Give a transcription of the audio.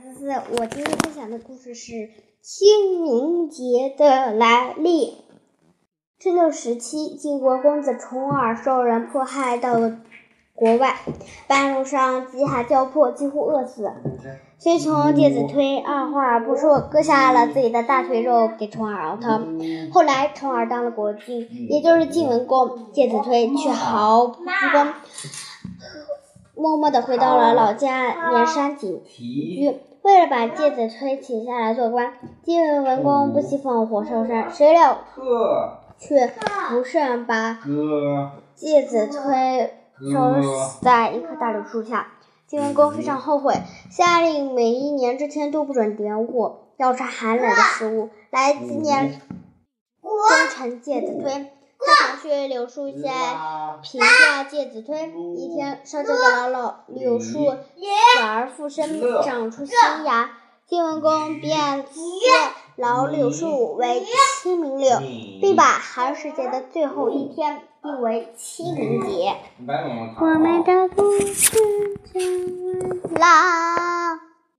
思思，我今天分享的故事是清明节的来历。春秋时期，晋国公子重耳受人迫害到了国外，半路上饥寒交迫，几乎饿死。随从介子推二话不说，割下了自己的大腿肉给重耳熬汤。后来，重耳当了国君，也就是晋文公，介子推却毫不居功。默默地回到了老家绵山景居。为了把介子推请下来做官，晋文公不惜放火烧山，谁料却不慎把介子推烧死在一棵大柳树下。晋文公非常后悔，下令每一年之前都不准点火，要吃寒冷的食物来纪念忠臣介子推。去柳树下评价介子推。一天，上这个老老柳树死而复生，长出新芽。晋文公便赐老柳树为清明柳，并把寒食节的最后一天定为清明节。我们的故事讲完啦。